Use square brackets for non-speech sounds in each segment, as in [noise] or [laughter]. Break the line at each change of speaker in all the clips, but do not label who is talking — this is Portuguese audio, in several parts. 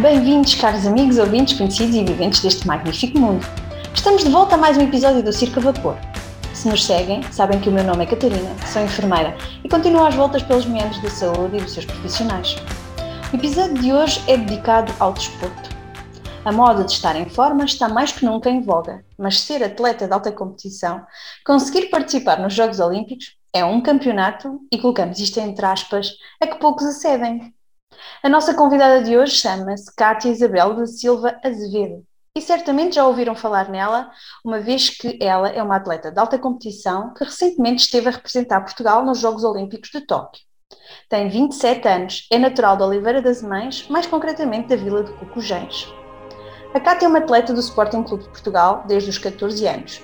Bem-vindos, caros amigos, ouvintes, conhecidos e viventes deste magnífico mundo. Estamos de volta a mais um episódio do Circo Vapor. Se nos seguem, sabem que o meu nome é Catarina, sou enfermeira e continuo às voltas pelos meandros da saúde e dos seus profissionais. O episódio de hoje é dedicado ao desporto. A moda de estar em forma está mais que nunca em voga, mas ser atleta de alta competição, conseguir participar nos Jogos Olímpicos, é um campeonato, e colocamos isto entre aspas, a que poucos acedem. A nossa convidada de hoje chama-se Cátia Isabel da Silva Azevedo. E certamente já ouviram falar nela, uma vez que ela é uma atleta de alta competição que recentemente esteve a representar Portugal nos Jogos Olímpicos de Tóquio. Tem 27 anos, é natural de Oliveira das Mães, mais concretamente da vila de Cucujens. A Cátia é uma atleta do Sporting Clube de Portugal desde os 14 anos,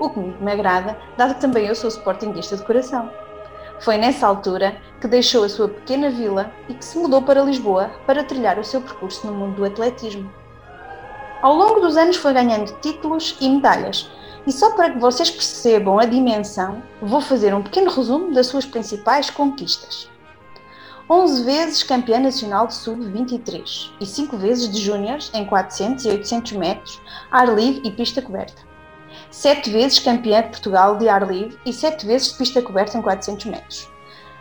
o que me agrada, dado que também eu sou sportinguista de coração. Foi nessa altura que deixou a sua pequena vila e que se mudou para Lisboa para trilhar o seu percurso no mundo do atletismo. Ao longo dos anos foi ganhando títulos e medalhas, e só para que vocês percebam a dimensão, vou fazer um pequeno resumo das suas principais conquistas. 11 vezes campeã nacional de sub-23 e 5 vezes de júniores em 400 e 800 metros, ar livre e pista coberta. 7 vezes campeã de Portugal de ar livre e 7 vezes de pista coberta em 400 metros.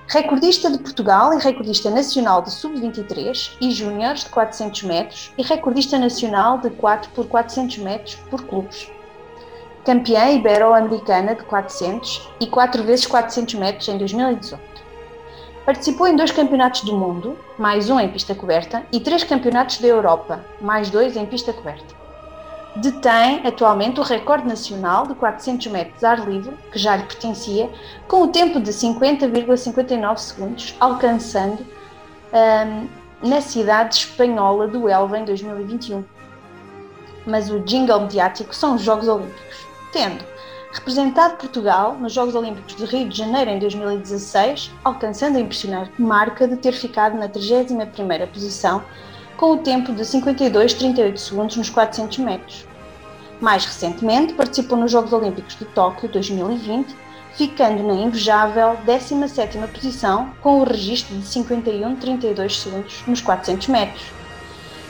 Recordista de Portugal e recordista nacional de sub-23 e júniores de 400 metros e recordista nacional de 4 por 400 metros por clubes. Campeã ibero-americana de 400 e 4 vezes 400 metros em 2018. Participou em dois campeonatos do mundo, mais um em pista coberta, e três campeonatos da Europa, mais dois em pista coberta. Detém atualmente o recorde nacional de 400 metros ar livre, que já lhe pertencia, com o tempo de 50,59 segundos, alcançando um, na cidade espanhola do Elva em 2021. Mas o jingle mediático são os Jogos Olímpicos, tendo representado Portugal nos Jogos Olímpicos de Rio de Janeiro em 2016, alcançando a impressionante marca de ter ficado na 31ª posição com o tempo de 52,38 segundos nos 400 metros. Mais recentemente, participou nos Jogos Olímpicos de Tóquio 2020, ficando na invejável 17ª posição com o registro de 51,32 segundos nos 400 metros.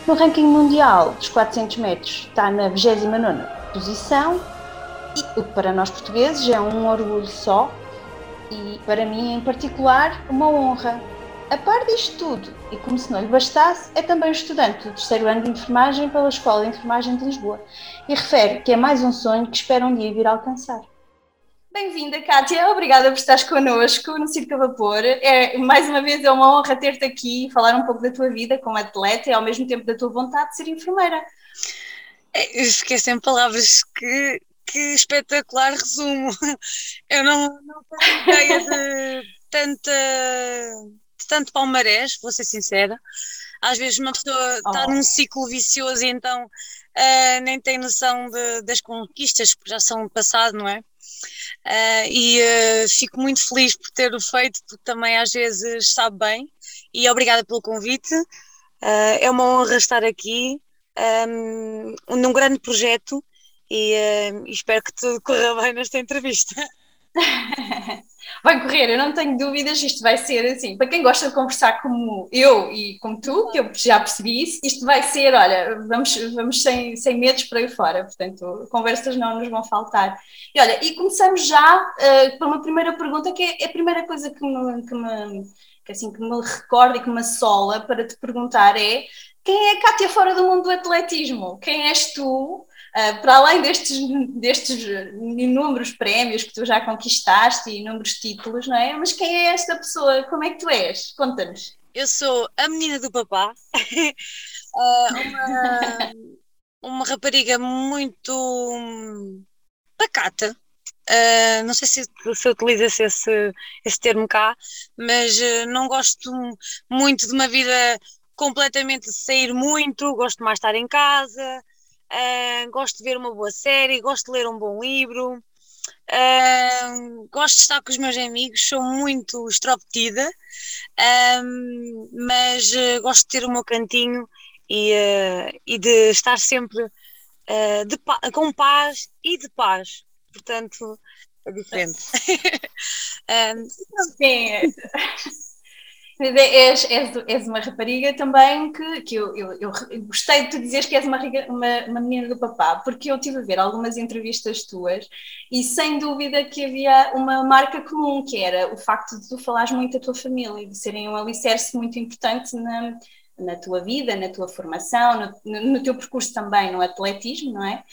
No ranking mundial dos 400 metros está na 29ª posição o que para nós portugueses é um orgulho só e para mim em particular uma honra. A par disto tudo, e como se não lhe bastasse, é também estudante do terceiro ano de enfermagem pela Escola de Enfermagem de Lisboa e refere que é mais um sonho que espera um dia vir a alcançar. Bem-vinda, Kátia. Obrigada por estares connosco no Circo a Vapor. É, mais uma vez é uma honra ter-te aqui e falar um pouco da tua vida como atleta e ao mesmo tempo da tua vontade de ser enfermeira.
É, eu fiquei sem palavras que que espetacular resumo. [laughs] Eu não, não tenho ideia de tanta tanto palmarés, vou ser sincera. Às vezes uma pessoa está oh. num ciclo vicioso e então uh, nem tem noção de, das conquistas que já são passado, não é? Uh, e uh, fico muito feliz por ter o feito, porque também às vezes sabe bem. E obrigada pelo convite. é uma honra estar aqui um, num grande projeto e uh, espero que tudo corra bem nesta entrevista. [laughs]
Vai correr, eu não tenho dúvidas, isto vai ser assim, para quem gosta de conversar como eu e como tu, que eu já percebi isso, isto vai ser, olha, vamos, vamos sem, sem medos para aí fora, portanto, conversas não nos vão faltar. E olha, e começamos já uh, por uma primeira pergunta, que é a primeira coisa que me, que me, que assim, que me recorda e que me assola para te perguntar é, quem é Cátia fora do mundo do atletismo? Quem és tu? Uh, para além destes, destes inúmeros prémios que tu já conquistaste e inúmeros títulos, não é? Mas quem é esta pessoa? Como é que tu és? Conta-nos.
Eu sou a menina do papá, uh, [laughs] uma, uma rapariga muito pacata. Uh, não sei se, se utiliza-se esse, esse termo cá, mas não gosto muito de uma vida completamente de sair muito, gosto mais de estar em casa, Uh, gosto de ver uma boa série, gosto de ler um bom livro, uh, gosto de estar com os meus amigos, sou muito extrovertida, uh, mas gosto de ter o meu cantinho e, e de estar sempre de, com paz e de paz. Portanto, é diferente. [laughs]
Sim. És, és, és, uma rapariga também que, que eu, eu, eu, gostei de tu dizeres que és uma, uma, uma, menina do papá, porque eu tive a ver algumas entrevistas tuas e sem dúvida que havia uma marca comum, que era o facto de tu falares muito da tua família, de serem um alicerce muito importante na, na tua vida, na tua formação, no, no, teu percurso também no atletismo, não é?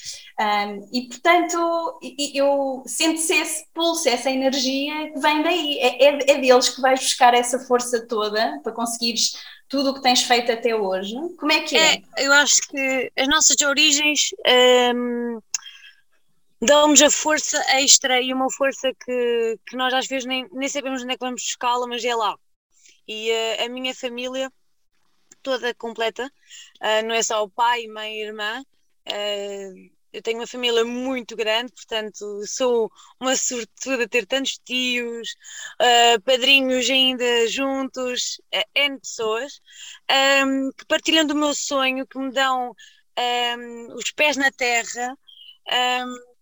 Um, e portanto, eu sento-se esse pulso, essa energia que vem daí, é, é, é, deles que vais buscar essa força toda para conseguires tudo o que tens feito até hoje. Como é que é?
é eu acho que as nossas origens um, dão-nos a força extra e uma força que, que nós às vezes nem, nem sabemos onde é que vamos buscá-la, mas é lá. E uh, a minha família toda completa, uh, não é só o pai, mãe e irmã. Uh, eu tenho uma família muito grande, portanto sou uma sortuda ter tantos tios, uh, padrinhos ainda juntos, uh, N pessoas, um, que partilham do meu sonho, que me dão um, os pés na terra. Um,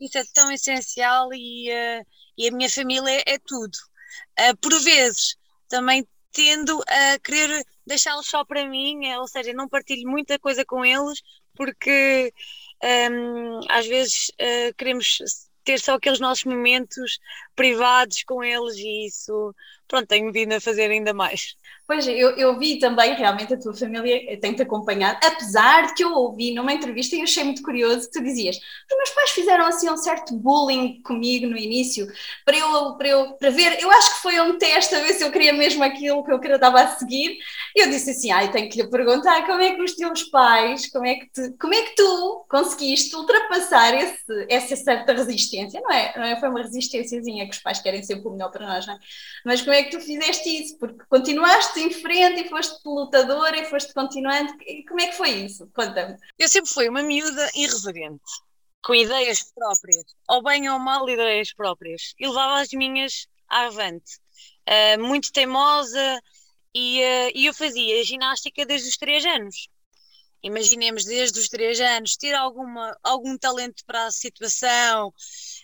isso é tão essencial e, uh, e a minha família é tudo. por vezes também tendo a querer deixá-los só para mim, é, ou seja, não partilho muita coisa com eles, porque um, às vezes uh, queremos ter só aqueles nossos momentos privados com eles e isso, pronto, tenho vindo a fazer ainda mais.
Pois, eu, eu vi também realmente a tua família tem-te acompanhado, apesar de que eu ouvi numa entrevista e achei muito curioso que tu dizias: os meus pais fizeram assim um certo bullying comigo no início, para eu, para eu para ver, eu acho que foi um teste a ver se eu queria mesmo aquilo que eu estava a seguir. E eu disse assim: ai, tenho que lhe perguntar como é que os teus pais, como é que, te, como é que tu conseguiste ultrapassar esse, essa certa resistência, não é? Não é? Foi uma resistênciazinha que os pais querem sempre o melhor para nós, não é? Mas como é que tu fizeste isso? Porque continuaste foste em frente e foste lutadora e foste continuando. Como é que foi isso? Conta-me.
Eu sempre fui uma miúda irreverente, com ideias próprias, ou bem ou mal ideias próprias, e levava as minhas avante. Uh, muito teimosa, e, uh, e eu fazia ginástica desde os 3 anos. Imaginemos desde os 3 anos ter alguma, algum talento para a situação,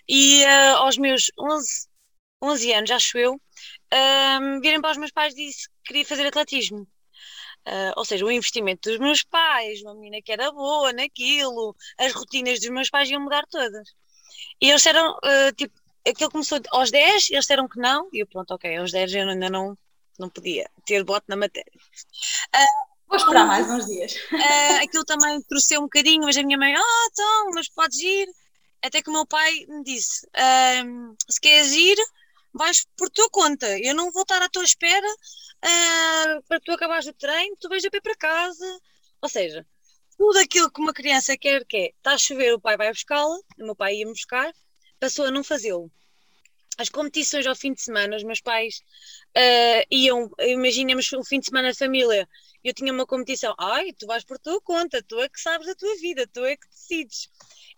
e uh, aos meus 11, 11 anos, acho eu, um, virem para os meus pais e disse queria fazer atletismo. Uh, ou seja, o investimento dos meus pais, uma menina que era boa naquilo, as rotinas dos meus pais iam mudar todas. E eles disseram, uh, tipo, aquilo começou aos 10, eles disseram que não, e eu, pronto, ok, aos 10 eu ainda não, não podia ter bote na matéria.
Uh, Vou esperar mais uns dias.
Uh, [laughs] aquilo também trouxe um bocadinho, mas a minha mãe, ah, oh, então, mas podes ir. Até que o meu pai me disse: se queres ir, vais por tua conta. Eu não vou estar à tua espera uh, para tu acabares o treino, tu vais a pé para casa. Ou seja, tudo aquilo que uma criança quer que é, está a chover, o pai vai buscá-la, o meu pai ia-me buscar, passou a não fazê-lo. As competições ao fim de semana, os meus pais uh, iam, imaginemos um fim de semana família, eu tinha uma competição, ai, tu vais por tua conta, tu é que sabes a tua vida, tu é que decides.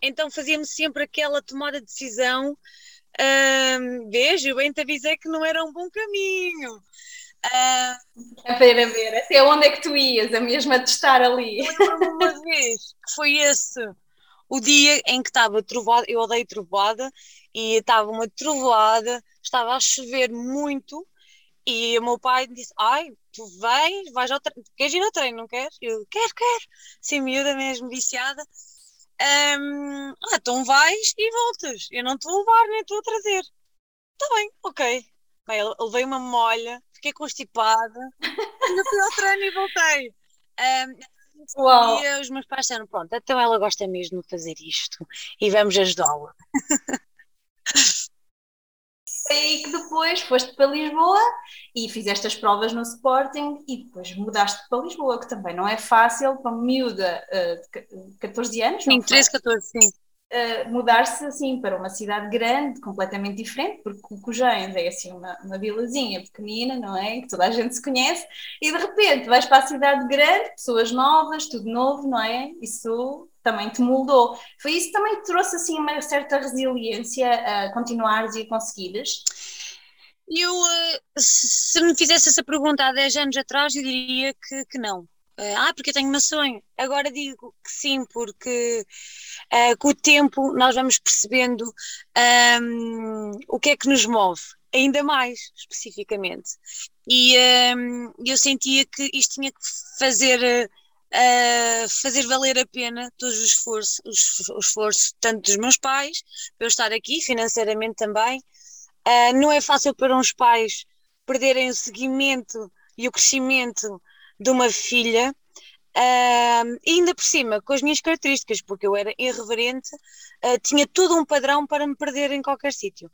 Então fazíamos sempre aquela tomada de decisão um, vejo, bem te avisei que não era um bom caminho.
Uh, a ver, a ver, até onde é que tu ias, a mesma de estar ali?
Uma [laughs] vez que foi esse o dia em que estava trovoada, eu odeio trovoada, e estava uma trovoada, estava a chover muito, e o meu pai disse: Ai, tu vais, vais ao treino, queres ir ao treino, não queres? Eu, quero, quero, sim, miúda mesmo, viciada. Um, ah, então vais e voltas. Eu não te vou levar nem estou a trazer. Está bem, ok. Bem, levei uma molha, fiquei constipada, ainda fui ao treino e voltei. Um, Uau. E os meus pais disseram: pronto, então ela gosta mesmo de fazer isto e vamos ajudá-la. [laughs]
aí que depois foste para Lisboa e fizeste as provas no Sporting e depois mudaste para Lisboa, que também não é fácil para uma miúda uh, de 14 anos.
Sim, 13, 14, sim.
Uh, mudar-se assim para uma cidade grande, completamente diferente, porque o Cujães é assim uma, uma vilazinha pequenina, não é? Que toda a gente se conhece, e de repente vais para a cidade grande, pessoas novas, tudo novo, não é? Isso também te moldou. Foi isso que também te trouxe assim uma certa resiliência a continuares e a conseguires?
Eu, eh, se me fizesse essa pergunta há 10 anos atrás, eu diria que, que não. Ah, porque eu tenho meu sonho. Agora digo que sim, porque uh, com o tempo nós vamos percebendo um, o que é que nos move. ainda mais especificamente. E um, eu sentia que isto tinha que fazer, uh, fazer valer a pena todo o esforço, o esforço tanto dos meus pais, para eu estar aqui, financeiramente também. Uh, não é fácil para uns pais perderem o seguimento e o crescimento de uma filha Uh, ainda por cima, com as minhas características, porque eu era irreverente, uh, tinha todo um padrão para me perder em qualquer sítio.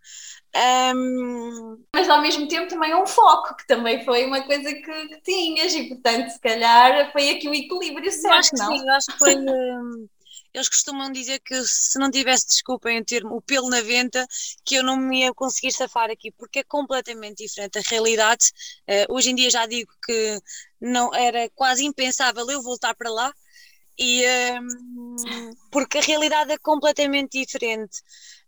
Um...
Mas ao mesmo tempo também um foco, que também foi uma coisa que, que tinhas, e portanto, se calhar foi aqui o equilíbrio certo. Eu
acho que não? sim, acho que foi. [laughs] eles costumam dizer que se não tivesse, desculpem o termo, o pelo na venta, que eu não me ia conseguir safar aqui, porque é completamente diferente a realidade. Uh, hoje em dia já digo que não era quase impensável eu voltar para lá, e, um, ehm, porque a realidade é completamente diferente.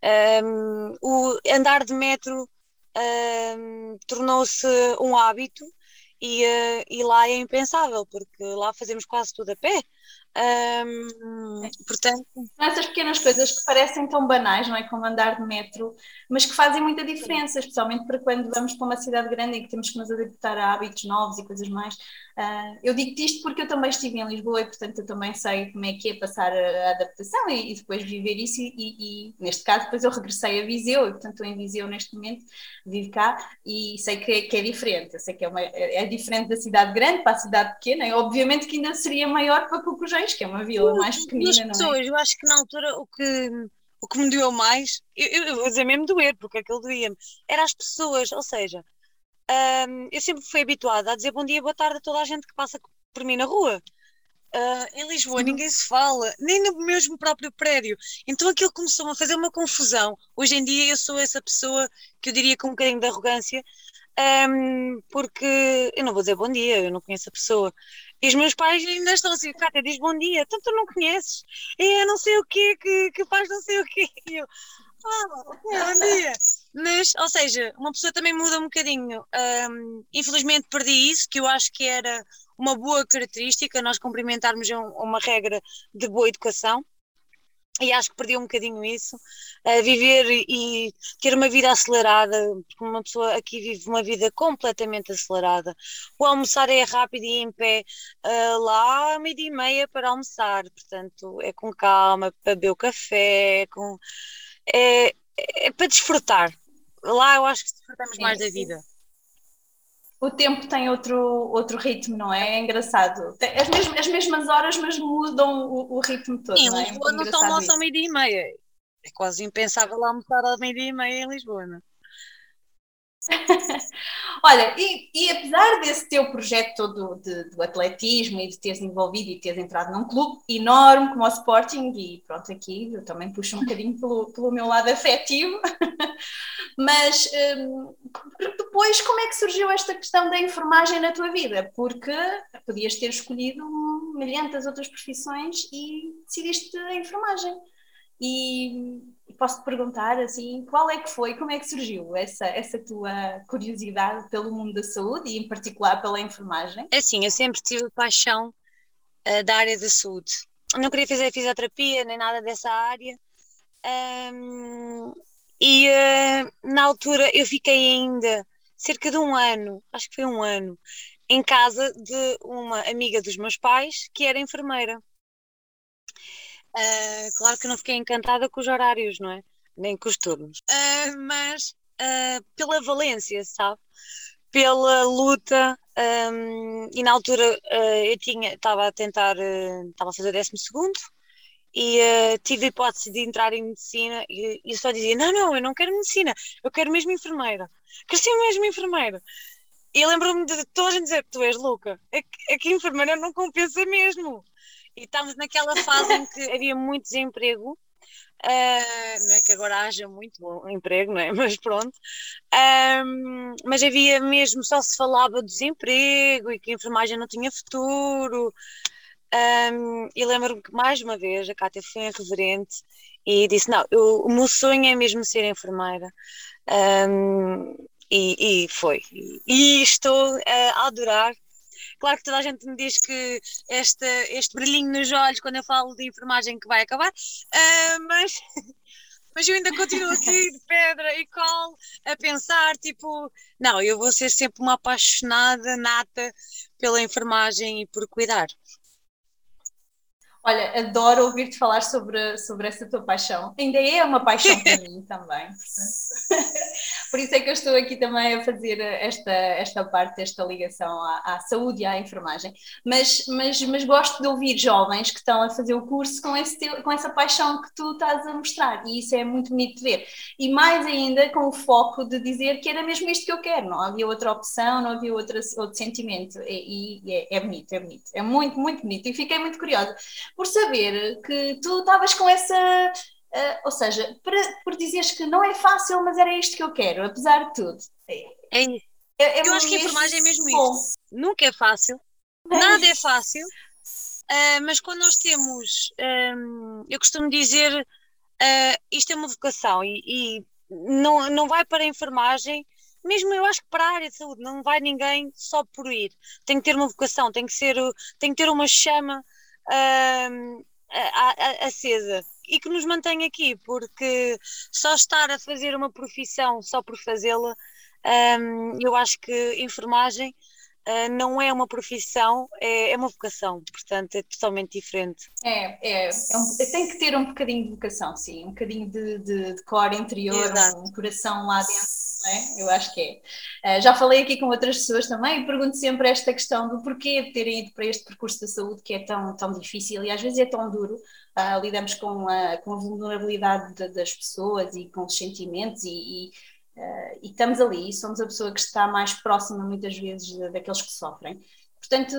Um, ehm, o andar de metro um, ehm, tornou-se um hábito e, uh, e lá é impensável, porque lá fazemos quase tudo a pé. Portanto...
Essas pequenas coisas que parecem tão banais, não é? Como andar de metro, mas que fazem muita diferença, especialmente para quando vamos para uma cidade grande e que temos que nos adaptar a hábitos novos e coisas mais. Uh, eu digo-te isto porque eu também estive em Lisboa e, portanto, eu também sei como é que é passar a, adaptação e, e, depois viver isso. E, e, neste caso, depois eu regressei a Viseu e, portanto, estou em Viseu neste momento, vivo cá e sei que é, que é diferente. Eu sei que é, uma, é, diferente da cidade grande para a cidade pequena e, obviamente, que ainda seria maior para Que é uma vila mais pequenina,
pessoas,
não é?
Eu acho que na altura o que o que me doeu mais, eu, eu vou dizer mesmo doer, porque aquilo doía-me, era as pessoas, ou seja, eu sempre fui habituada a dizer bom dia, boa tarde a toda a gente que passa por mim na rua. Uh, em Lisboa uhum. ninguém se fala, nem no mesmo próprio prédio. Então aquilo começou a fazer uma confusão. Hoje em dia eu sou essa pessoa que eu diria com um bocadinho de arrogância, um, porque eu não vou dizer bom dia, eu não conheço a pessoa. E os meus pais ainda estão assim, Cátia, diz bom dia, tu não conheces, é não sei o quê, que, que faz não sei o quê. [laughs] E eu, ah, bom dia. Mas, ou seja, uma pessoa também muda um bocadinho. Um, infelizmente perdi isso, que eu acho que era uma boa característica, nós cumprimentarmos é uma regra de boa educação e acho que perdi um bocadinho isso, uh, viver e ter uma vida acelerada, porque uma pessoa aqui vive uma vida completamente acelerada. O almoçar é rápido e em pé, uh, lá meia e meia para almoçar, portanto é com calma, para beber o café, com, é, é para desfrutar. Lá eu acho que desfrutamos mais da vida
o tempo tem outro, outro ritmo, não é? É engraçado. As, mesmas, as mesmas horas, mas mudam o, o ritmo todo. Sim,
em é? Lisboa não, é? não almoçam ao meio-dia e meia. É quase impensável almoçar ao meio-dia e meia em Lisboa, não é? [laughs]
Olha, e, e, apesar desse teu projeto todo de, do atletismo e de teres envolvido e teres entrado num clube enorme como o Sporting, e pronto, aqui eu também puxo um bocadinho pelo, pelo meu lado afetivo, [laughs] mas um, depois como é que surgiu esta questão da enfermagem na tua vida? Porque podias ter escolhido milhentas outras profissões e decidiste a enfermagem. E posso-te perguntar assim, qual é que foi, como é que surgiu essa, essa tua curiosidade pelo mundo da saúde e em particular pela enfermagem?
É assim, eu sempre tive paixão uh, da área da saúde. Não queria fazer fisioterapia nem nada dessa área. Um, e uh, na altura eu fiquei ainda cerca de um ano, acho que foi um ano, em casa de uma amiga dos meus pais que era enfermeira. Uh, claro que não fiquei encantada com os horários, não é? Nem com os turnos. Uh, mas uh, pela valência, sabe? Pela luta. Um, e na altura eu tinha, estava a tentar, estava a fazer décimo segundo e tive a hipótese de entrar em medicina e, e só dizia, não, não, eu não quero medicina, eu quero mesmo enfermeira. Quero ser mesmo enfermeira. E lembro-me de toda a gente dizer, tu és louca, é é que enfermeira não compensa mesmo e estávamos naquela fase em que havia muito desemprego. Uh, não é que agora haja muito bom emprego, não é? [laughs] Mas pronto. Um, mas havia mesmo, só se falava do desemprego e que a enfermagem não tinha futuro. Um, e lembro-me que mais uma vez a Cátia foi irreverente e disse: Não, eu, o meu sonho é mesmo ser enfermeira. Um, e, e, foi. E, e estou a adorar Claro que toda a gente me diz que este, este brilhinho nos olhos quando eu falo de enfermagem que vai acabar, uh, mas [laughs] mas eu ainda continuo aqui de pedra e colo a pensar, tipo, não, eu vou ser sempre uma apaixonada nata pela enfermagem e por cuidar.
Olha, adoro ouvir-te falar sobre, sobre essa tua paixão. Ainda é uma paixão para mim [laughs] também. [laughs] Por isso é que eu estou aqui também a fazer esta, esta parte, esta ligação à, à saúde e à enfermagem. Mas, mas, mas gosto de ouvir jovens que estão a fazer o curso com, esse, com essa paixão que tu estás a mostrar. E isso é muito bonito de ver. E mais ainda com o foco de dizer que era mesmo isto que eu quero. Não havia outra opção, não havia outra, outro sentimento. E, e é, é bonito, é bonito. É muito, muito bonito. E fiquei muito curiosa por saber que tu estavas com essa. Uh, ou seja, para, por dizeres que não é fácil, mas era isto que eu quero, apesar de tudo.
É, é, é eu acho que a enfermagem é mesmo bom. isso. Nunca é fácil, nada é fácil, uh, mas quando nós temos, um, eu costumo dizer, uh, isto é uma vocação e, e não, não vai para a enfermagem mesmo eu acho que para a área de saúde não vai ninguém só por ir. Tem que ter uma vocação, tem que ser, tem que ter uma chama uh, acesa e que nos mantém aqui, porque só estar a fazer uma profissão só por fazê-la, um, eu acho que enfermagem Uh, não é uma profissão, é, é, uma vocação, portanto é totalmente diferente.
É, é, é um, tem que ter um bocadinho de vocação, sim, um bocadinho de, de, de cor interior, Exato. um coração lá dentro, é? eu acho que é. Uh, já falei aqui com outras pessoas também e pergunto sempre esta questão do porquê de terem ido para este percurso da saúde que é tão, tão difícil e às vezes é tão duro. Uh, lidamos com a, com a vulnerabilidade de, das pessoas e com os sentimentos e, e Uh, e estamos ali, somos a pessoa que está mais próxima muitas vezes daqueles que sofrem. Portanto,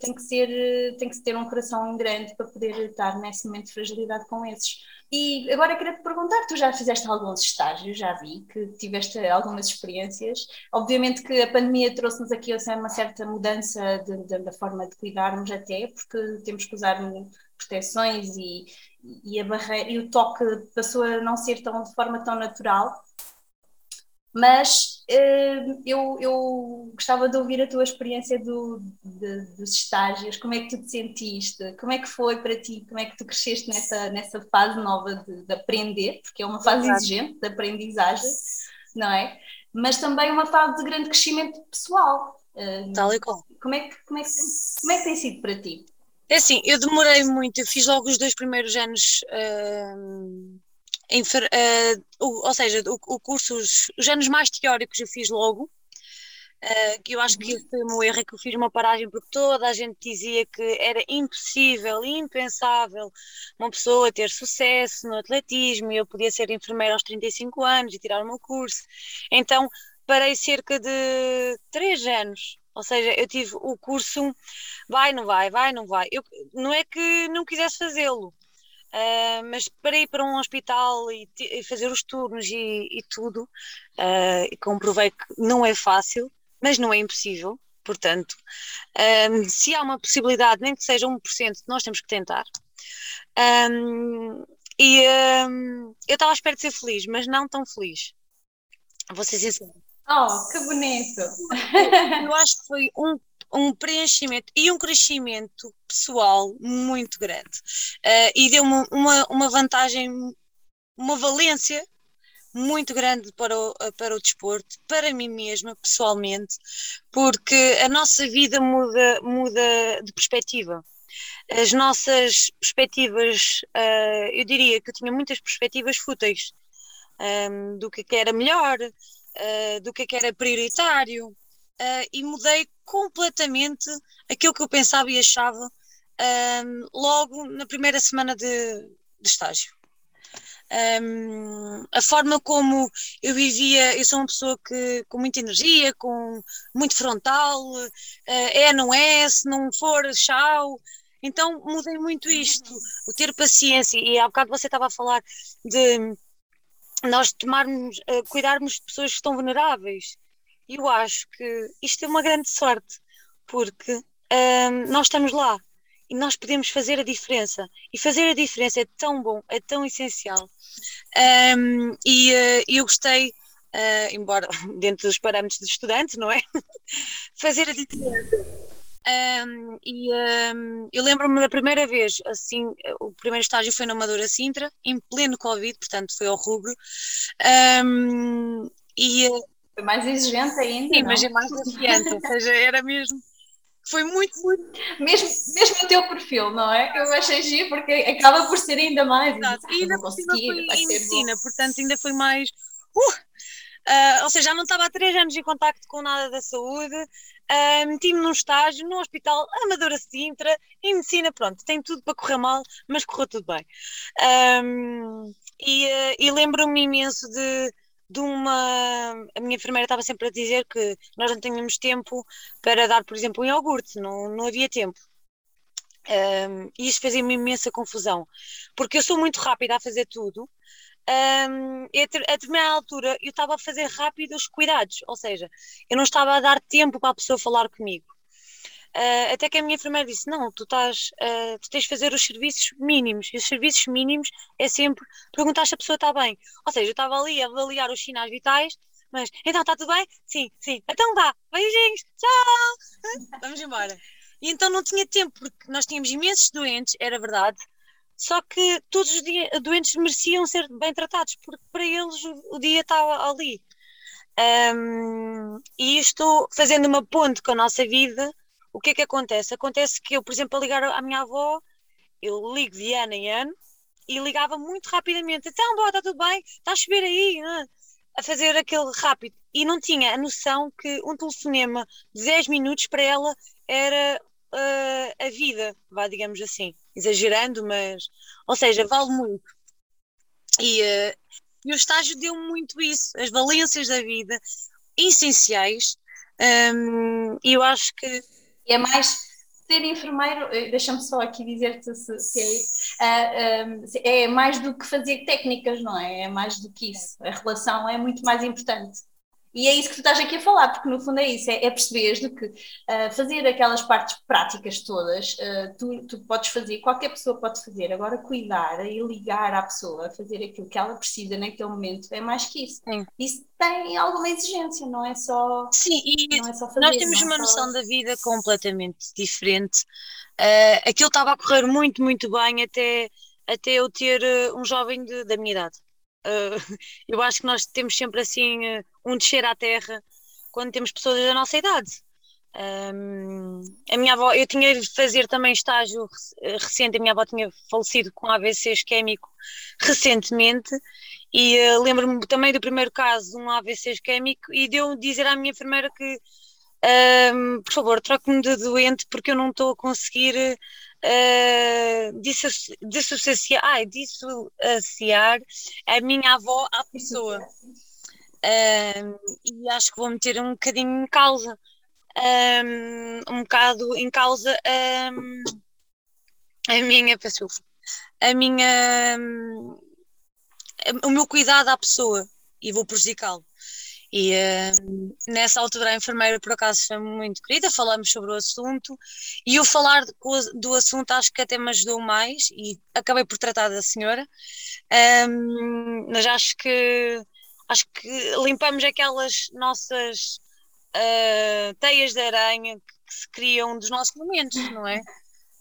tem que, ser, tem que ter um coração grande para poder estar nesse momento de fragilidade com esses. E agora queria te perguntar, tu já fizeste alguns estágios, já vi que tiveste algumas experiências. Obviamente que a pandemia trouxe-nos aqui uma certa mudança de, de, da forma de cuidarmos até, porque temos que usar proteções e, e a barreira e o toque passou a não ser tão de forma tão natural mas uh, eu, eu gostava de ouvir a tua experiência do, de, dos estágios, como é que tu te sentiste, como é que foi para ti, como é que tu cresceste nessa, nessa fase nova de, de aprender, porque é uma fase Exato. exigente de aprendizagem, não é? Mas também uma fase de grande crescimento pessoal.
Uh, Tal e qual.
Como é, que, como, é que, como é que tem sido para ti?
É assim, eu demorei muito, eu fiz logo os dois primeiros anos. Uh uh, ou seja, o, o curso, os, os, anos mais teóricos eu fiz logo, uh, que eu acho que uhum. foi o meu erro, é que eu fiz uma paragem porque toda a gente dizia que era impossível, impensável uma pessoa ter sucesso no atletismo e eu podia ser enfermeira aos 35 anos e tirar o meu curso. Então parei cerca de 3 anos ou seja, eu tive o curso, vai, não vai, vai, não vai. Eu, não é que não quisesse fazê-lo, Uh, mas para ir para um hospital e, e fazer os turnos e, e tudo, uh, comprovei que não é fácil, mas não é impossível. Portanto, um, se há uma possibilidade, nem que seja 1%, nós temos que tentar. Um, e um, eu estava à espera de ser feliz, mas não tão feliz. Vou ser sincera.
Oh, que bonito!
Eu acho que foi um um preenchimento e um crescimento pessoal muito grande. Uh, e deu-me uma, uma vantagem, uma valência muito grande para o, para o desporto, para mim mesma, pessoalmente, porque a nossa vida muda, muda de perspectiva. As nossas perspectivas, uh, eu diria que eu tinha muitas perspectivas fúteis um, ehm, do que, é que era melhor, uh, do que, é que era prioritário, uh, e mudei completamente aquilo que eu pensava e achava um, logo na primeira semana de, de estágio. Um, a forma como eu vivia, eu sou uma pessoa que, com muita energia, com muito frontal, uh, é, não é, se não for, tchau. Então mudei muito isto, o ter paciência, e há bocado você estava a falar de nós tomarmos, uh, cuidarmos de pessoas que estão vulneráveis eu acho que isto é uma grande sorte, porque um, nós estamos lá e nós podemos fazer a diferença. E fazer a diferença é tão bom, é tão essencial. Um, e uh, eu gostei, uh, embora [laughs] dentro dos parâmetros de estudante, não é? [laughs] fazer a diferença. Um, e um, eu lembro-me da primeira vez, assim, o primeiro estágio foi na Amadora Sintra, em pleno Covid, portanto foi ao rubro. Um, e,
foi mais exigente ainda.
Sim, não? mas é mais desafiante, ou seja, era mesmo. Foi muito, muito.
Mesmo, mesmo o teu perfil, não é? Eu achei giro porque acaba por ser ainda mais.
Exato. E ainda cima foi em medicina, portanto ainda foi mais. Uh! Uh, ou seja, já não estava há três anos em contacto com nada da saúde, uh, meti-me num estágio, num hospital Amadora Sintra, em medicina, pronto, tem tudo para correr mal, mas correu tudo bem. Um, e, uh, e lembro-me imenso de, de uma. A minha enfermeira estava sempre a dizer que nós não tínhamos tempo para dar, por exemplo, um iogurte, não, não havia tempo. Um, e isso fazia-me imensa confusão, porque eu sou muito rápida a fazer tudo, um, e a, determinada altura eu estava a fazer rápido os cuidados, ou seja, eu não estava a dar tempo para a pessoa falar comigo. Uh, até que a minha enfermeira disse: Não, tu, estás, uh, tu tens de fazer os serviços mínimos. E os serviços mínimos é sempre perguntar se a pessoa está bem. Ou seja, eu estava ali a avaliar os sinais vitais, mas então está tudo bem? Sim, sim. Então vá, beijinhos, tchau, [laughs] vamos embora. E então não tinha tempo, porque nós tínhamos imensos doentes, era verdade, só que todos os dias, doentes mereciam ser bem tratados, porque para eles o, o dia estava ali. Um, e estou fazendo uma ponte com a nossa vida. O que é que acontece? Acontece que eu, por exemplo, a ligar à minha avó, eu ligo de ano em ano e ligava muito rapidamente. Então, boa, está tudo bem? Está a chover aí? Não? A fazer aquele rápido. E não tinha a noção que um telefonema de 10 minutos para ela era uh, a vida, vá, digamos assim, exagerando, mas, ou seja, vale muito. E, uh, e o estágio deu muito isso, as valências da vida, essenciais, um, e eu acho que.
É mais ser enfermeiro, eh, deixa-me só aqui dizer-te se, se, é isso, uh, é mais do que fazer técnicas, não é? É mais do que isso. A relação é muito mais importante. E é isso que tu estás aqui a falar, porque no fundo é isso, é, é perceberes de que uh, fazer aquelas partes práticas todas, uh, tu, tu podes fazer, qualquer pessoa pode fazer, agora cuidar e ligar à pessoa, fazer aquilo que ela precisa naquele momento, é mais que isso. Sim. Isso tem alguma exigência, não é só.
Sim, e é só fazer, nós temos é uma noção só... da vida completamente diferente. Uh, aquilo estava a correr muito, muito bem até, até eu ter um jovem de, da minha idade. [laughs] Eu acho que nós temos sempre assim um descer à terra quando temos pessoas da nossa idade. Um, a minha avó, eu tinha de fazer também estágio recente, a minha avó tinha falecido com AVC isquémico recentemente e uh, lembro-me também do primeiro caso, um AVC isquémico, e deu dizer à minha enfermeira que um, por favor, troque-me de doente porque eu não estou a conseguir uh, dissociar a minha avó à pessoa. Um, e acho que vou meter um bocadinho em causa. Um, um bocado em causa um, a minha, peço a minha, o meu cuidado à pessoa e vou prejudicá-lo. E nessa altura a enfermeira, por acaso, foi muito querida, falamos sobre o assunto e eu falar do assunto acho que até me ajudou mais e acabei por tratar da senhora. Um, mas acho que acho que limpamos aquelas nossas uh, teias de aranha que, se criam dos nossos momentos, não é?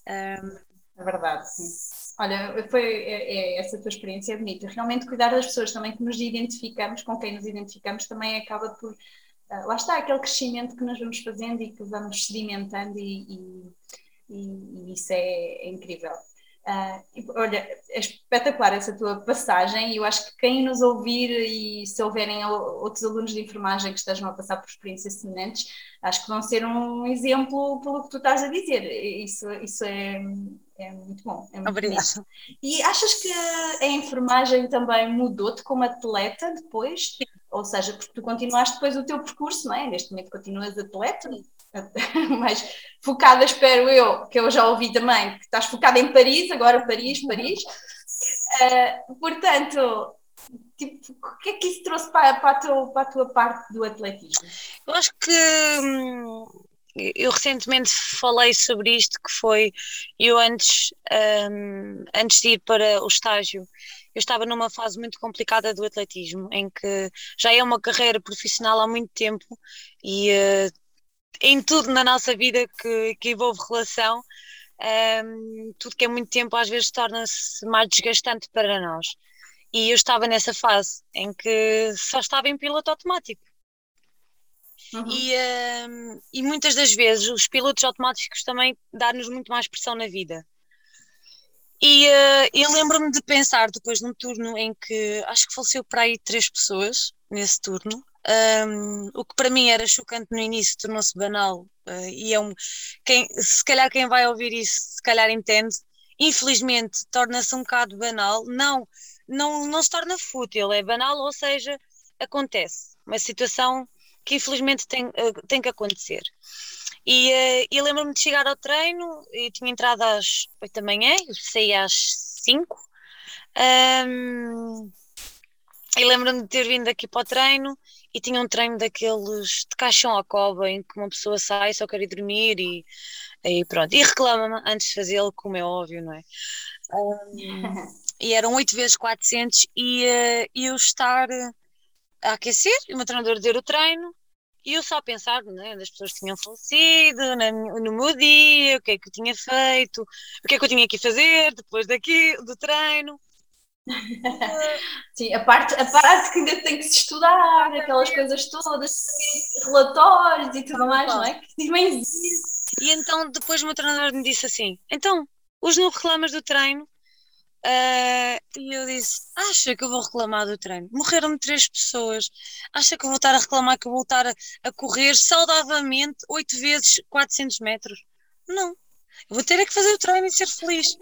Um, [laughs] é verdade, sim. Olha, foi é, é, essa tua experiência é bonita. Realmente cuidar das pessoas também que nos identificamos, com quem nos identificamos, também acaba por. Uh, lá está aquele crescimento que nós vamos fazendo e que vamos sedimentando, e, e, e, e isso é, é incrível. Uh, olha, é espetacular essa tua passagem e eu acho que quem nos ouvir e se houverem outros alunos de enfermagem que estejam a passar por experiências semelhantes, acho que vão ser um exemplo pelo que tu estás a dizer. Isso, isso é, é muito bom. É muito
Obrigada.
E achas que a enfermagem também mudou-te como atleta depois? Ou seja, porque tu continuaste depois o teu percurso, não é? Neste momento continuas atleta, [laughs] mais focada, espero eu, que eu já ouvi também, que estás focada em Paris, agora Paris, Paris. Uh, portanto, tipo, o que é que isso trouxe para, para, a tua, para a tua parte do atletismo?
Eu acho que hum, eu recentemente falei sobre isto, que foi eu antes, um, antes de ir para o estágio, eu estava numa fase muito complicada do atletismo, em que já é uma carreira profissional há muito tempo e uh, em tudo na nossa vida que, que envolve relação, um, tudo que é muito tempo às vezes torna-se mais desgastante para nós. E eu estava nessa fase em que só estava em piloto automático. Uhum. E, um, e muitas das vezes os pilotos automáticos também dão-nos muito mais pressão na vida. E uh, eu lembro-me de pensar depois num turno em que acho que faleceu para aí três pessoas nesse turno. Um, o que para mim era chocante no início tornou-se banal uh, e é um quem, se calhar quem vai ouvir isso se calhar entende infelizmente torna-se um bocado banal não, não, não se torna fútil, é banal ou seja, acontece uma situação que infelizmente tem, uh, tem que acontecer. E, uh, e lembro-me de chegar ao treino e tinha entrado às 8 da manhã, saí às 5 um, e lembro-me de ter vindo aqui para o treino e tinha um treino daqueles de caixão à cova em que uma pessoa sai só quer ir dormir e, e pronto. E reclama-me antes de fazê-lo, como é óbvio, não é? Um, [laughs] e eram 8 vezes 400 e uh, eu estar a aquecer, e o meu treinador dizer o treino e eu só pensar né, as pessoas que tinham falecido, na, no meu dia, o que é que eu tinha feito, o que é que eu tinha que fazer depois daqui, do treino. [laughs]
Sim, a parte, a parte que ainda tem que se estudar, aquelas coisas todas, relatórios e tudo mais, não é? Que nem
E então depois o meu treinador me disse assim: então, hoje não reclamas do treino? Uh, e eu disse: Acha que eu vou reclamar do treino? Morreram-me três pessoas. Acha que eu vou estar a reclamar que eu vou estar a, a correr saudavelmente 8 vezes 400 metros? Não. Eu vou ter é que fazer o treino e ser feliz.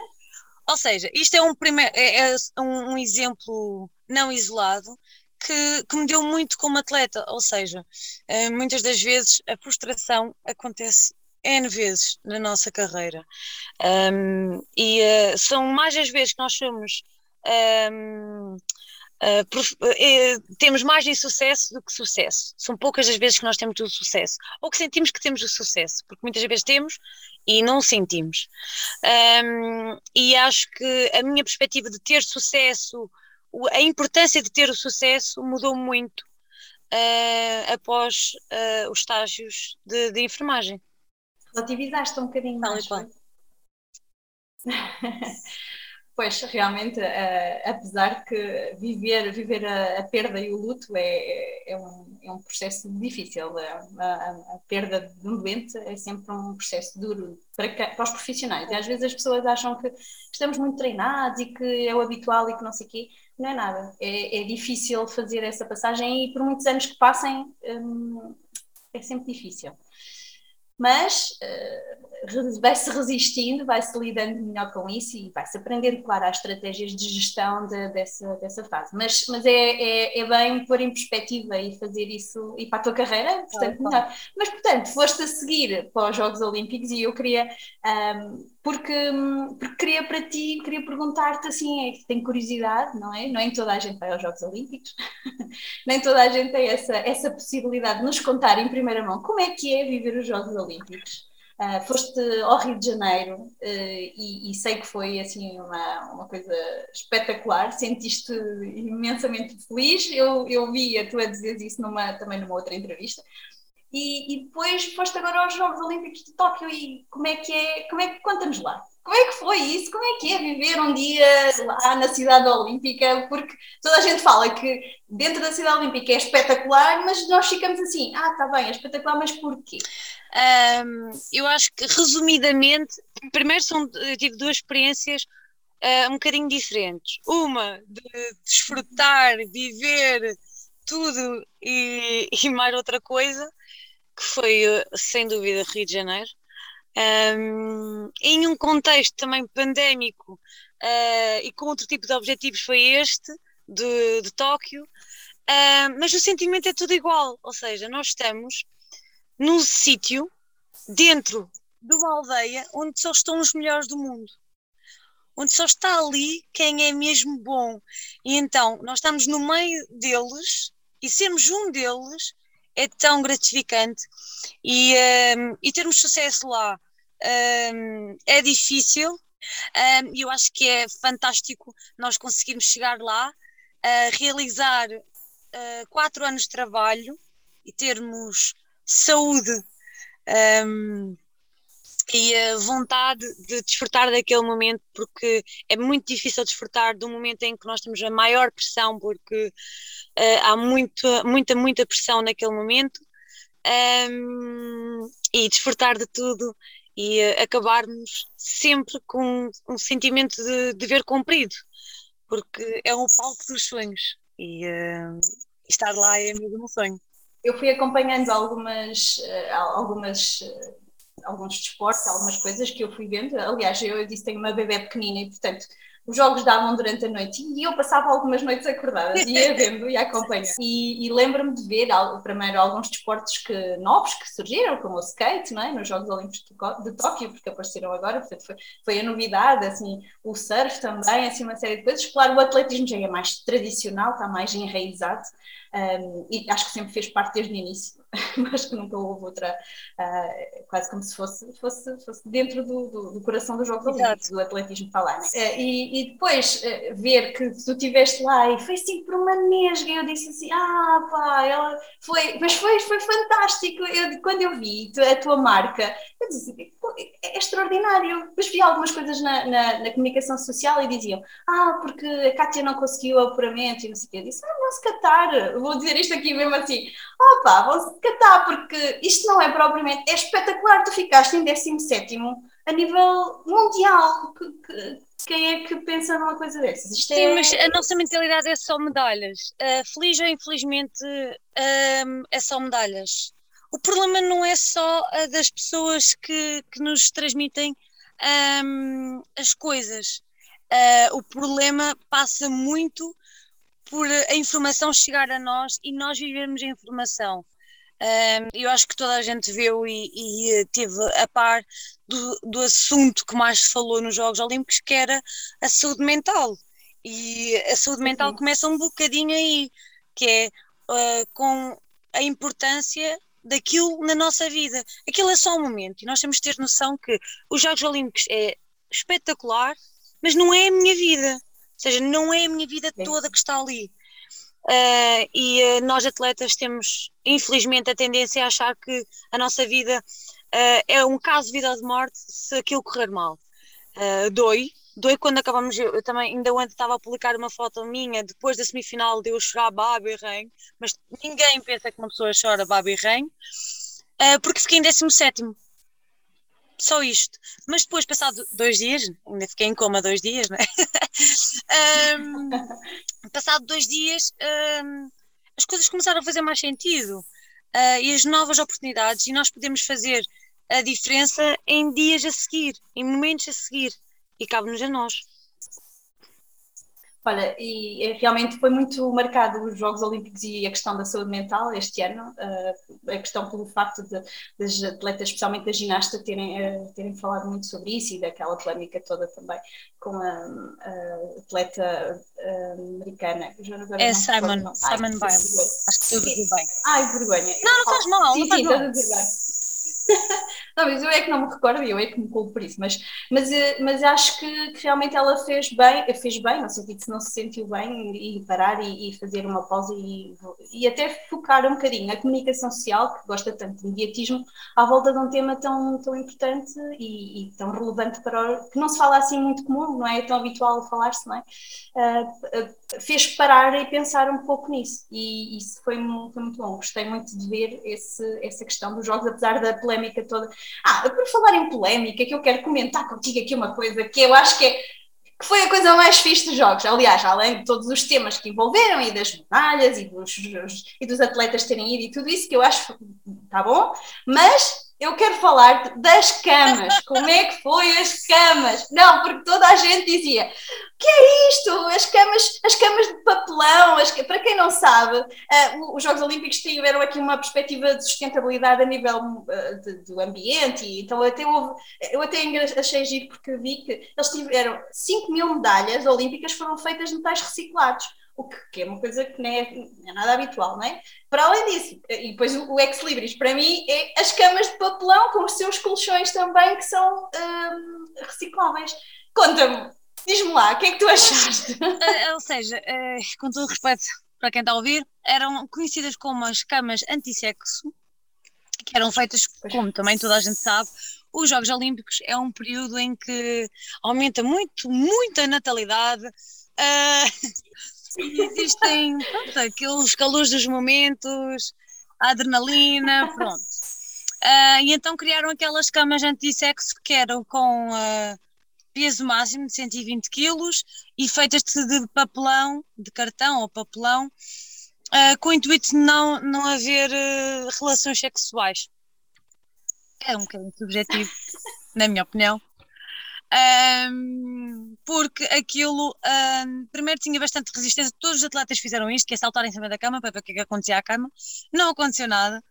Ou seja, isto é um, é, é um, um, exemplo não isolado que, que, me deu muito como atleta. Ou seja, uh, muitas das vezes a frustração acontece N vezes na nossa carreira. Um, e uh, são mais as vezes que nós somos. Um, Uh, uh, temos mais insucesso do que sucesso. São poucas as vezes que nós temos o sucesso. Ou que sentimos que temos o sucesso, porque muitas vezes temos e não sentimos. Um, e acho que a minha perspectiva de ter sucesso, a importância de ter o sucesso mudou muito uh, após os estágios de, de enfermagem.
Relativizaste um bocadinho mais. [laughs] Pois, realmente, uh, apesar que viver, viver a, a, perda e o luto é, é, um, é um processo difícil. A, a, a, perda de um doente é sempre um processo duro para, para os profissionais. E às vezes as pessoas acham que estamos muito treinados e que é o habitual e que não sei o quê. Não é nada. É, é difícil fazer essa passagem e por muitos anos que passem um, é sempre difícil mas uh, vai-se resistindo, vai-se lidando melhor com isso e vai-se aprendendo, claro, as estratégias de gestão de, dessa, dessa fase. Mas, mas é, é, é, bem pôr em perspectiva e fazer isso e para a tua carreira, portanto, melhor. Mas, portanto, foste a seguir para os Jogos Olímpicos e eu queria. Um, porque, porque queria para ti, queria perguntar-te assim, é, tenho curiosidade, não é? Nem toda a gente vai aos Jogos Olímpicos, [laughs] nem toda a gente tem essa, essa possibilidade de nos contar em primeira mão como é que é viver os Jogos Olímpicos. Uh, foste ao Rio de Janeiro uh, e, e, sei que foi assim uma, uma coisa espetacular, sentiste imensamente feliz, eu, eu vi a tu a dizer isso numa, também numa outra entrevista, e, e, depois foste agora aos Jogos Olímpicos de Tóquio. E como é que é, como é que, conta-nos lá, como é que foi isso, como é que é viver um dia lá na cidade olímpica, porque toda a gente fala que dentro da cidade olímpica é espetacular, mas nós ficamos assim, ah, está bem, é espetacular, mas porquê?
Um, eu acho que resumidamente, primeiro são, eu tive duas experiências uh, um bocadinho diferentes. Uma de desfrutar, viver tudo e, [laughs] e mais outra coisa, que foi eh, sem dúvida Rio de Janeiro. Um, em um contexto também pandémico uh, e com outro tipo de objetivos foi este, de, de Tóquio, uh, mas o sentimento é tudo igual, ou seja, nós estamos num sítio dentro de uma aldeia onde só estão os melhores do mundo. Onde só está ali quem é mesmo bom. E então, nós estamos no meio deles e sermos um deles é tão gratificante e, um, e termos sucesso lá um, é difícil. E eu acho que é fantástico nós conseguirmos chegar lá, uh, realizar uh, quatro anos de trabalho e termos saúde e a vontade de desfrutar daquele momento, porque é muito difícil desfrutar do momento em que nós temos a maior pressão, porque uh, há muito, muita, muita pressão naquele momento, um, e desfrutar de tudo e uh, acabarmos sempre com um sentimento de dever cumprido, porque é um palco dos sonhos e uh, estar lá é mesmo um sonho.
Eu fui acompanhando algumas, algumas alguns desportos, algumas coisas que eu fui vendo. Aliás, eu, eu disse tenho uma bebê pequenina e, portanto, os jogos davam durante a noite e eu passava algumas noites acordadas, ia [laughs] vendo e acompanhando. E, e lembro-me de ver, primeiro, alguns desportos que, novos que surgiram, como o skate, não é? nos Jogos Olímpicos de, Tóquio, porque apareceram agora, portanto foi, foi a novidade, assim, o surf também, assim, uma série de coisas. Claro, o atletismo já é mais tradicional, está mais enraizado, um, e acho que sempre fez parte desde o início, [laughs] acho que nunca houve outra, uh, quase como se fosse, fosse, fosse dentro do, do, do coração dos Jogos Olímpicos, do atletismo falar. Né? Uh, e, e, depois uh, ver que tu estiveste lá e foi assim por uma nesga, eu disse assim: ah, pá, ela foi, mas foi, foi fantástico. Eu, quando eu vi a tua marca, eu disse: é, é extraordinário. Depois vi algumas coisas na, na, na, comunicação social e diziam: ah, porque a Kátia não conseguiu o apuramento e não sei o quê. Eu disse: ah, não se catar vou dizer isto aqui mesmo assim, opa, vão-se catar, porque isto não é propriamente, é espetacular, tu ficaste em 17 a nível mundial, que, que, quem é que pensa numa coisa dessas?
Isto Sim, é... mas a nossa mentalidade é só medalhas, uh, feliz ou infelizmente uh, é só medalhas. O problema não é só uh, das pessoas que, que nos transmitem um, as coisas. Uh, o problema passa muito por a informação chegar a nós e nós vivermos a informação. Um, eu acho que toda a gente viu e, e teve a par do, do, assunto que mais se falou nos Jogos Olímpicos, que era a saúde mental. E a saúde mental começa um bocadinho aí, que é uh, com a importância daquilo na nossa vida. Aquilo é só um momento e nós temos de ter noção que os Jogos Olímpicos é espetacular, mas não é a minha vida. Ou seja, não é a minha vida toda que está ali. Uh, e uh, nós atletas temos, infelizmente, a tendência a achar que a nossa vida uh, é um caso de vida ou de morte se aquilo correr mal. dói, dói quando acabamos. Eu, também ainda ontem estava a publicar uma foto minha depois da semifinal de eu chorar baba e rain, mas ninguém pensa que uma pessoa chora baba e rain, porque fiquei em 17 só isto. Mas depois, passado dois dias, ainda fiquei em coma dois dias, né? [laughs] um, passado dois dias, um, as coisas começaram a fazer mais sentido uh, e as novas oportunidades, e nós podemos fazer a diferença em dias a seguir, em momentos a seguir, e cabe-nos a nós.
Olha, e é, realmente foi muito marcado os Jogos Olímpicos e a questão da saúde mental este ano, uh, a questão pelo facto de, das atletas, especialmente da ginasta, terem, uh, terem falado muito sobre isso e daquela polémica toda também com a, a atleta americana.
é Simon, Simon Biles. Acho que tudo bem.
Ai, vergonha.
Não, não faz mal, não faz mal. [laughs]
mas eu é que não me recordo e eu é que me culpo por isso, mas, mas, eh, mas acho que, que, realmente ela fez bem, fez bem, no sentido de se não se sentiu bem e parar e, e, fazer uma pausa e, e até focar um bocadinho a comunicação social, que gosta tanto de mediatismo, à volta de um tema tão, tão importante e, e tão relevante para o, que não se fala assim muito comum, não é tão habitual falar-se, não é? Uh, fez parar e pensar um pouco nisso e isso foi, foi muito bom. Gostei muito de ver esse, essa questão dos jogos, apesar da polémica toda. Ah, por falar em polémica, que eu quero comentar contigo aqui uma coisa que eu acho que é que foi a coisa mais fixe dos jogos. Aliás, além de todos os temas que envolveram e das medalhas e dos, e dos atletas terem ido e tudo isso, que eu acho tá bom, mas eu quero falar das camas. Como é que foi as camas? Não, porque toda a gente dizia: que é isto? As camas, as camas de papelão. As, para quem não sabe, uh, os Jogos Olímpicos tiveram aqui uma perspectiva de sustentabilidade a nível uh, de, do ambiente. E, então, até houve, eu até achei giro porque vi que eles tiveram 5 mil medalhas olímpicas foram feitas de metais reciclados o que, é uma coisa que não é, não é, nada habitual, não é? Para além disso, e depois o, o Ex Libris, para mim, é as camas de papelão com os seus colchões também que são hum, recicláveis. Conta-me, diz-me lá, o que é que tu achaste?
Uh, [laughs] ou seja, uh, com todo respeito para quem está a ouvir, eram conhecidas como as camas antissexo, que eram feitas, como também toda a gente sabe, os Jogos Olímpicos é um período em que aumenta muito, muito a natalidade. Uh, existem pronto, aqueles calores dos momentos, a adrenalina, pronto. Uh, e então criaram aquelas camas anti-sexo que eram com uh, peso máximo de 120 kg e feitas de papelão, de cartão ou papelão, uh, com o intuito de não, não haver relações sexuais. É um bocadinho subjetivo, na minha opinião. Um, porque aquilo um, primeiro tinha bastante resistência, todos os atletas fizeram isto, que é saltar em cima da cama para ver o que, é que acontecia à cama, não aconteceu nada,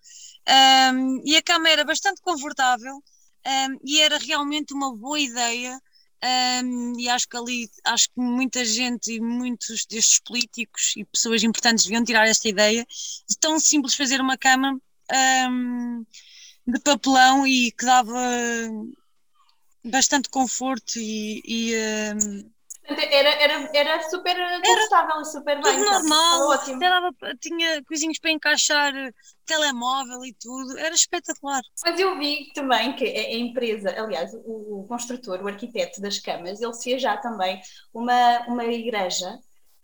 um, e a cama era bastante confortável e era realmente uma boa ideia. e acho que ali acho que muita gente e muitos destes políticos e pessoas importantes deviam tirar esta ideia de tão simples fazer uma cama de papelão e que dava bastante conforto e. e um...
Era, era, era super confortável, super bem.
Tudo normal, ótimo. Dava, tinha coisinhas para encaixar telemóvel e tudo, era espetacular.
Mas eu vi também que a empresa, aliás, o, o construtor, o arquiteto das camas, ele fez já também uma, uma igreja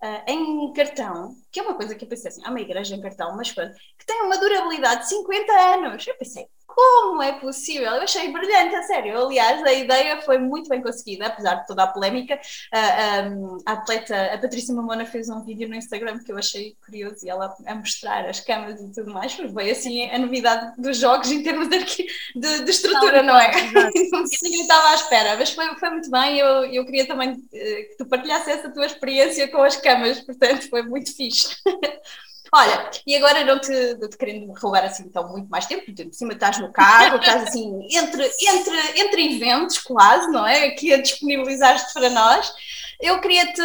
uh, em cartão, que é uma coisa que eu pensei assim, há uma igreja em cartão, mas pronto, que tem uma durabilidade de 50 anos. Eu pensei, como é possível? Eu achei brilhante, a sério. Aliás, a ideia foi muito bem conseguida, apesar de toda a polémica. A, a, a atleta, a Patrícia Mamona, fez um vídeo no Instagram que eu achei curioso e ela a mostrar as câmaras e tudo mais. Mas veio assim a novidade dos jogos em termos de, de, de estrutura, não, não é? [laughs] Ninguém estava à espera, mas foi, foi muito bem. Eu, eu queria também eh, que tu partilhasse essa tua experiência com as câmaras, portanto, foi muito fixe. [laughs] Olha, e agora não te, não te querendo roubar assim então muito mais tempo, porque por cima estás no carro, estás assim entre, entre, entre eventos quase, não é? Aqui a disponibilizar-te para nós. Eu queria-te,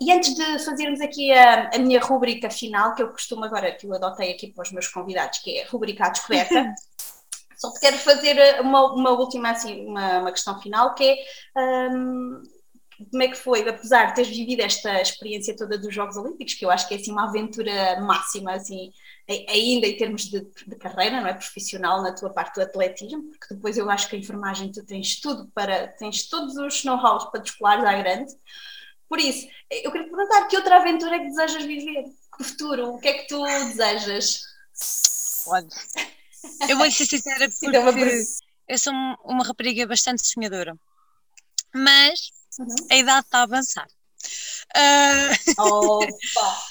e antes de fazermos aqui a, a minha rubrica final, que eu costumo agora, que eu adotei aqui para os meus convidados, que é a rubrica à descoberta, [laughs] só te quero fazer uma, uma última, assim, uma, uma questão final, que é. Um, como é que foi, apesar de teres vivido esta experiência toda dos Jogos Olímpicos, que eu acho que é assim uma aventura máxima, assim, ainda em termos de, de, carreira, não é profissional na tua parte do atletismo, porque depois eu acho que a enfermagem tu tens tudo para, tens todos os know-hows para descolares à grande. Por isso, eu queria te perguntar que outra aventura é que desejas viver? Que futuro? O que é que tu desejas?
Olha, eu vou ser sincera [laughs] porque eu sou uma rapariga bastante sonhadora. Mas Uhum. A idade está a avançar.
Uh... Opa!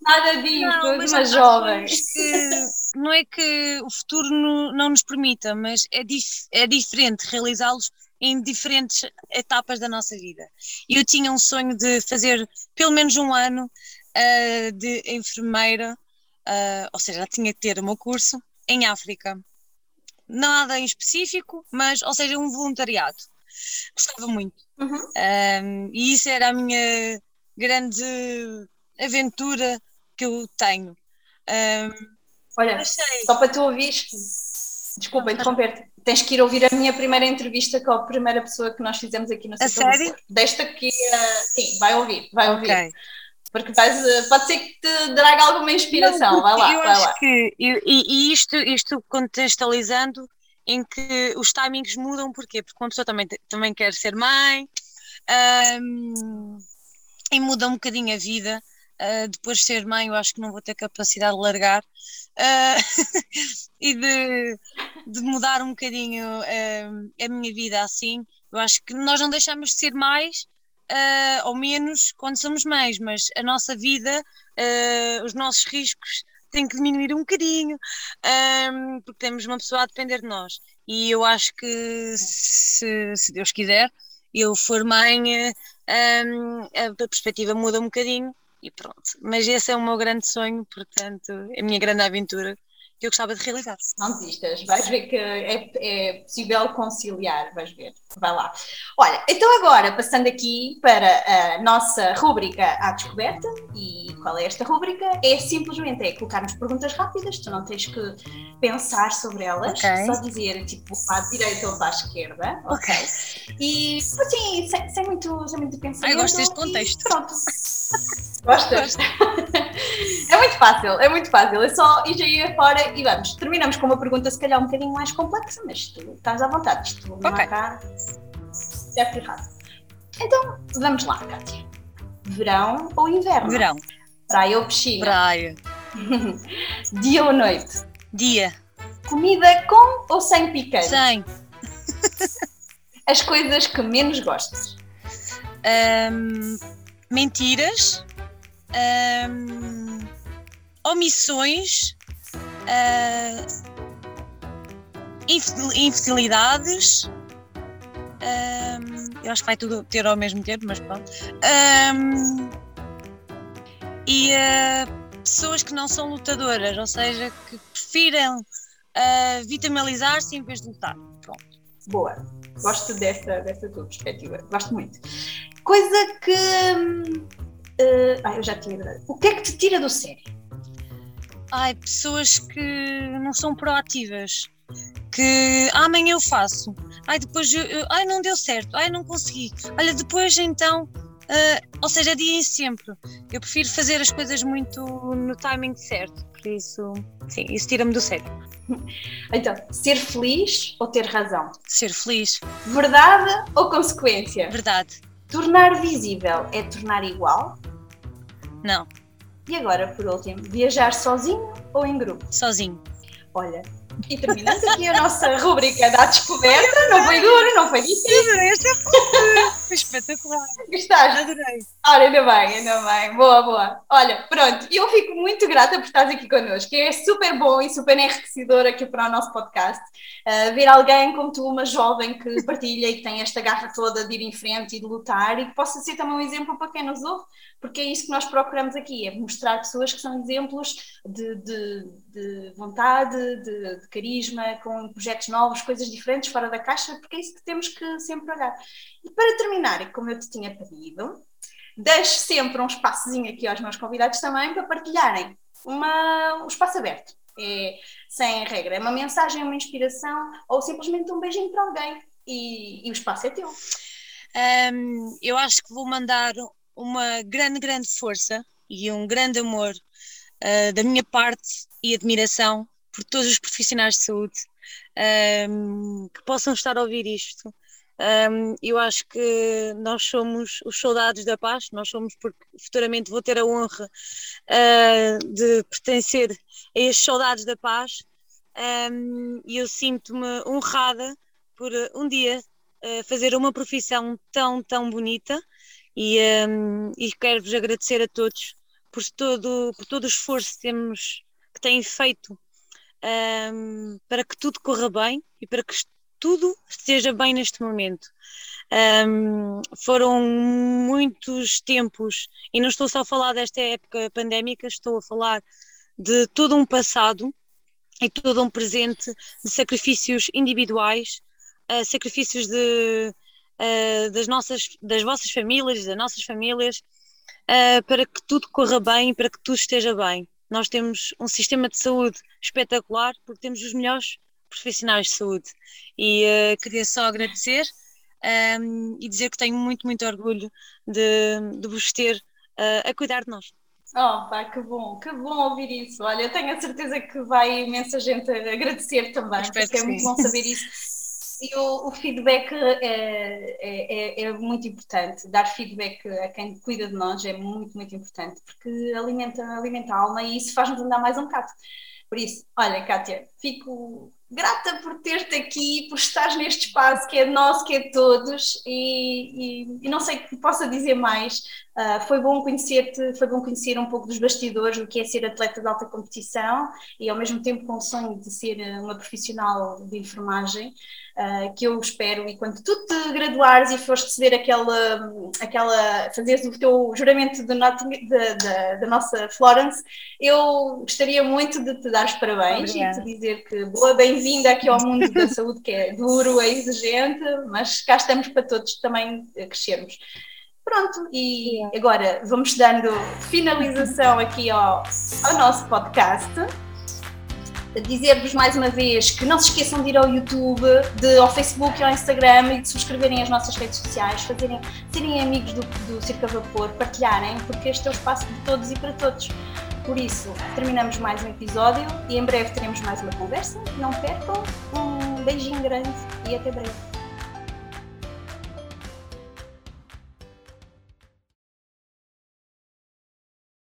Nada disso, não, mas uma jovem.
Que, não é que o futuro no, não nos permita, mas é, dif, é diferente realizá-los em diferentes etapas da nossa vida. Eu tinha um sonho de fazer pelo menos um ano uh, de enfermeira, uh, ou seja, tinha que ter o meu curso em África. Nada em específico, mas, ou seja, um voluntariado. Gostava muito. Uhum. Um, e isso era a minha grande aventura que eu tenho. Um,
Olha, só para tu ouvires, desculpa interromper-te, tens que ir ouvir a minha primeira entrevista com a primeira pessoa que nós fizemos aqui no
A sério?
Desta aqui, uh, sim, vai ouvir, vai ouvir. Okay. Porque vais, uh, pode ser que te traga alguma inspiração, Não, vai lá.
Eu
vai
acho
lá.
que, eu, e, e isto, isto contextualizando, em que os timings mudam, porquê? Porque uma pessoa também, também quer ser mãe um, e muda um bocadinho a vida. Uh, depois de ser mãe, eu acho que não vou ter capacidade de largar uh, [laughs] e de, de, mudar um bocadinho uh, a minha vida assim. Eu acho que nós não deixamos de ser mais ou menos quando somos mães, mas a nossa vida, os nossos riscos tem que diminuir um bocadinho, um, porque temos uma pessoa a depender de nós. E eu acho que, se, se Deus quiser, eu for mãe, um, a perspectiva muda um bocadinho e pronto. Mas esse é o meu grande sonho, portanto, é a minha grande aventura que eu gostava de realizar.
Não desistas, vais ver que é, é, possível conciliar, vais ver, vai lá. Olha, então agora, passando aqui para a nossa rúbrica à descoberta, e qual é esta rubrica? É simplesmente é colocarmos perguntas rápidas, tu não tens que pensar sobre elas, okay. só dizer tipo para a direita ou para a esquerda. Ok. E assim, sem, sem, muito, sem muito pensamento.
Eu gosto deste contexto.
Pronto. Gostas? é muito fácil, é muito fácil. É só ir aí fora e vamos. Terminamos com uma pergunta, se calhar um bocadinho mais complexa, mas tu estás à vontade. Isto não okay. há cá certo e errado. Então, vamos lá, Kátia. Verão ou inverno?
Verão.
Praia ou piscina?
Praia. [laughs]
Dia ou noite?
Dia.
Comida com ou sem picante?
Sem.
As coisas que menos gostas?
Um, mentiras. Um, omissões. Uh, infidelidades. Um, eu acho que vai tudo ter ao mesmo tempo, mas pronto. E uh, pessoas que não são lutadoras, ou seja, que prefiram uh, vitamalizar-se em vez de lutar. Pronto.
Boa. Gosto dessa, dessa tua perspectiva. Gosto muito. Coisa que. Uh, ah, eu já tinha. O que é que te tira do sério?
Ai, pessoas que não são proativas que amanhã eu faço, ai depois eu, eu, ai não deu certo, ai não consegui, olha depois então, uh, ou seja, adiem sempre. Eu prefiro fazer as coisas muito no timing certo, por isso, sim, isso tira-me do sério. [laughs]
Então, ser feliz ou ter razão?
Ser feliz.
Verdade ou consequência?
Verdade.
Tornar visível é tornar igual?
Não.
E agora, por último, viajar sozinho ou em grupo?
Sozinho.
Olha, e terminamos aqui a nossa rubrica da descoberta. Não foi duro, não foi difícil.
Esta foi espetacular.
Gostaste?
Adorei.
Ora, ainda bem, ainda bem. Boa, boa. Olha, pronto, eu fico muito grata por estares aqui connosco. É super bom e super enriquecedor aqui para o nosso podcast. Uh, ver alguém como tu, uma jovem que partilha e que tem esta garra toda de ir em frente e de lutar e que possa ser também um exemplo para quem nos ouve porque é isso que nós procuramos aqui, é mostrar pessoas que são exemplos de, de, de vontade, de, de, carisma, com projetos novos, coisas diferentes, fora da caixa, porque é isso que temos que sempre olhar. E para terminar, como eu te tinha pedido, deixo sempre um espaçozinho aqui aos meus convidados também para partilharem uma, um espaço aberto. É, sem regra, é uma mensagem, uma inspiração ou simplesmente um beijinho para alguém e, e o espaço é teu.
Um, eu acho que vou mandar uma grande, grande força e um grande amor uh, da minha parte e admiração por todos os profissionais de saúde um, que possam estar a ouvir isto. Um, eu acho que nós somos os soldados da paz, nós somos porque futuramente vou ter a honra uh, de pertencer a estes soldados da paz um, e eu sinto-me honrada por um dia uh, fazer uma profissão tão, tão bonita e, um, e quero-vos agradecer a todos por todo, por todo o esforço que, temos, que têm feito um, para que tudo corra bem e para que tudo esteja bem neste momento. Um, foram muitos tempos, e não estou só a falar desta época pandémica, estou a falar de todo um passado e todo um presente de sacrifícios individuais, uh, sacrifícios de uh, das, nossas, das vossas famílias, das nossas famílias, uh, para que tudo corra bem, para que tudo esteja bem. Nós temos um sistema de saúde espetacular porque temos os melhores profissionais de saúde. E uh, queria só agradecer um, ehm, e dizer que tenho muito, muito orgulho de, de vos ter a cuidar de nós.
Oh, pá, que bom, que bom ouvir isso. Olha, eu tenho a certeza que vai imensa gente agradecer também, porque é muito bom saber isso. [laughs] E o, o feedback é, é, é, muito importante. Dar feedback a quem cuida de nós é muito, muito importante, porque alimenta, alimenta a alma e isso faz-nos andar mais um bocado. Por isso, olha, Kátia, fico grata por ter-te aqui, por estar neste espaço que é nosso, que é de todos, e, e, e não sei o que possa dizer mais. Uh, foi bom conhecer-te, foi bom conhecer um pouco dos bastidores, o que é ser atleta de alta competição e ao mesmo tempo com o sonho de ser uma profissional de enfermagem uh, que eu espero, e quando tu te graduares e fores receber aquela, aquela fazeres o teu juramento da nossa Florence, eu gostaria muito de te dar os parabéns Obrigada. e te dizer que boa, bem-vinda aqui ao mundo da saúde, que é duro, é exigente, mas cá estamos para todos também crescermos. Pronto, e agora vamos dando finalização aqui ao, ao nosso podcast dizer-vos mais uma vez que não se esqueçam de ir ao YouTube, de, ao Facebook e ao Instagram e de subscreverem as nossas redes sociais, fazerem, serem amigos do, do Circo a Vapor, partilharem, porque este é o espaço de todos e para todos. Por isso, terminamos mais um episódio e em breve teremos mais uma conversa. Não percam, um beijinho grande e até breve.